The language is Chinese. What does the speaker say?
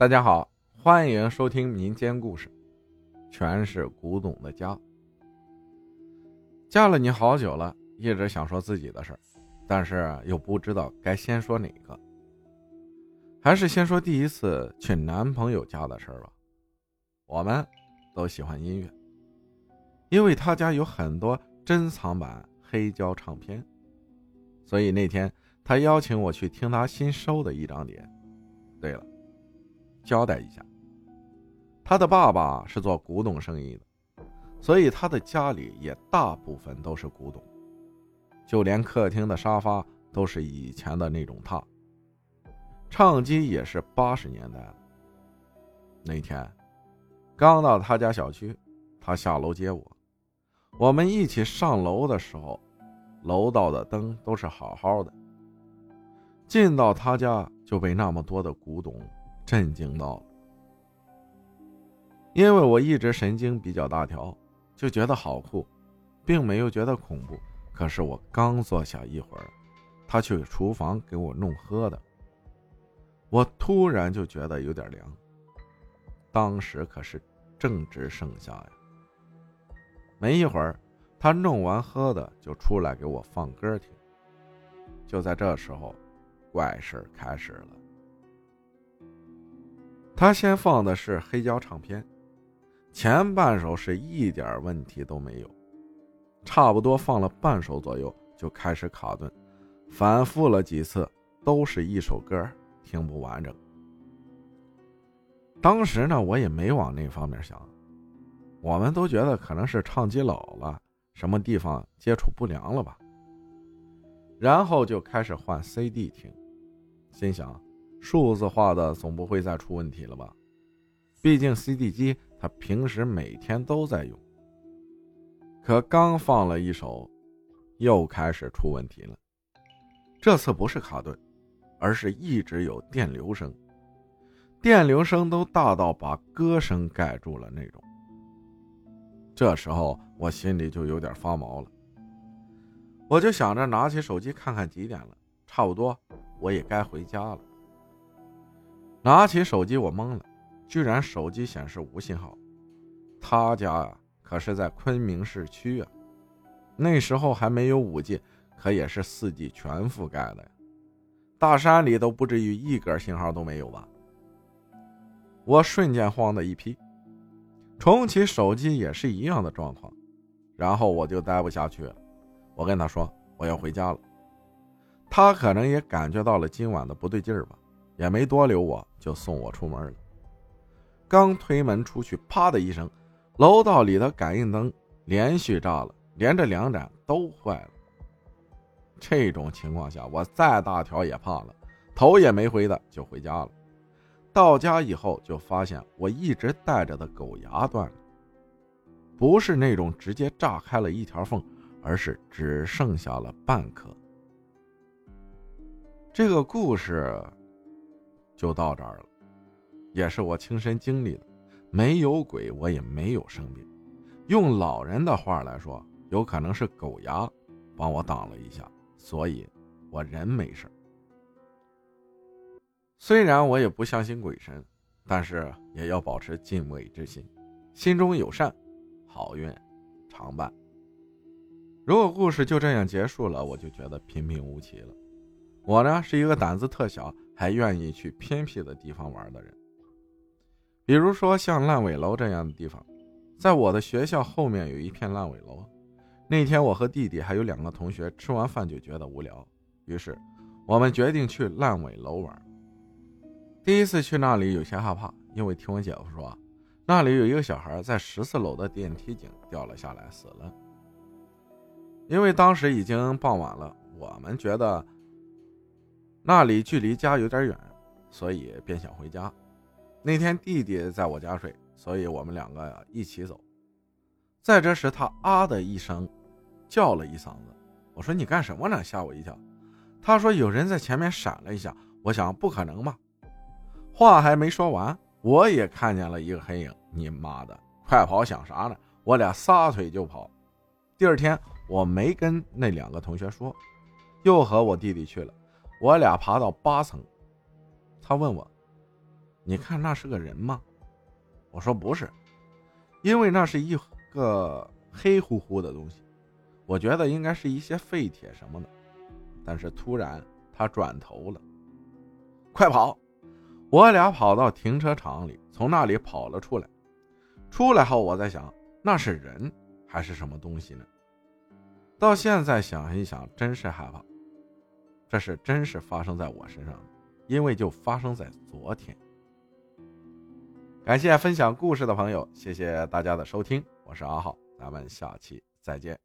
大家好，欢迎收听民间故事，全是古董的家。加了你好久了，一直想说自己的事儿，但是又不知道该先说哪个。还是先说第一次去男朋友家的事儿吧。我们都喜欢音乐，因为他家有很多珍藏版黑胶唱片，所以那天他邀请我去听他新收的一张碟。对了。交代一下，他的爸爸是做古董生意的，所以他的家里也大部分都是古董，就连客厅的沙发都是以前的那种榻，唱机也是八十年代的。那天刚到他家小区，他下楼接我，我们一起上楼的时候，楼道的灯都是好好的，进到他家就被那么多的古董。震惊到了，因为我一直神经比较大条，就觉得好酷，并没有觉得恐怖。可是我刚坐下一会儿，他去厨房给我弄喝的，我突然就觉得有点凉。当时可是正值盛夏呀。没一会儿，他弄完喝的就出来给我放歌听。就在这时候，怪事开始了。他先放的是黑胶唱片，前半首是一点问题都没有，差不多放了半首左右就开始卡顿，反复了几次都是一首歌听不完整。当时呢，我也没往那方面想，我们都觉得可能是唱机老了，什么地方接触不良了吧。然后就开始换 CD 听，心想。数字化的总不会再出问题了吧？毕竟 CD 机他平时每天都在用。可刚放了一首，又开始出问题了。这次不是卡顿，而是一直有电流声，电流声都大到把歌声盖住了那种。这时候我心里就有点发毛了，我就想着拿起手机看看几点了，差不多我也该回家了。拿起手机，我懵了，居然手机显示无信号。他家啊，可是在昆明市区啊，那时候还没有五 G，可也是四 G 全覆盖的呀。大山里都不至于一根信号都没有吧？我瞬间慌的一批，重启手机也是一样的状况，然后我就待不下去了，我跟他说我要回家了。他可能也感觉到了今晚的不对劲儿吧。也没多留，我就送我出门了。刚推门出去，啪的一声，楼道里的感应灯连续炸了，连着两盏都坏了。这种情况下，我再大条也怕了，头也没回的就回家了。到家以后，就发现我一直带着的狗牙断了，不是那种直接炸开了一条缝，而是只剩下了半颗。这个故事。就到这儿了，也是我亲身经历的，没有鬼，我也没有生病。用老人的话来说，有可能是狗牙帮我挡了一下，所以我人没事。虽然我也不相信鬼神，但是也要保持敬畏之心，心中有善，好运常伴。如果故事就这样结束了，我就觉得平平无奇了。我呢是一个胆子特小。还愿意去偏僻的地方玩的人，比如说像烂尾楼这样的地方，在我的学校后面有一片烂尾楼。那天我和弟弟还有两个同学吃完饭就觉得无聊，于是我们决定去烂尾楼玩。第一次去那里有些害怕，因为听我姐夫说，那里有一个小孩在十四楼的电梯井掉了下来死了。因为当时已经傍晚了，我们觉得。那里距离家有点远，所以便想回家。那天弟弟在我家睡，所以我们两个一起走。在这时，他啊的一声，叫了一嗓子。我说：“你干什么呢？”吓我一跳。他说：“有人在前面闪了一下。”我想：“不可能吧？”话还没说完，我也看见了一个黑影。你妈的，快跑！想啥呢？我俩撒腿就跑。第二天，我没跟那两个同学说，又和我弟弟去了。我俩爬到八层，他问我：“你看那是个人吗？”我说：“不是，因为那是一个黑乎乎的东西，我觉得应该是一些废铁什么的。”但是突然他转头了，快跑！我俩跑到停车场里，从那里跑了出来。出来后，我在想，那是人还是什么东西呢？到现在想一想，真是害怕。这是真是发生在我身上的，因为就发生在昨天。感谢分享故事的朋友，谢谢大家的收听，我是阿浩，咱们下期再见。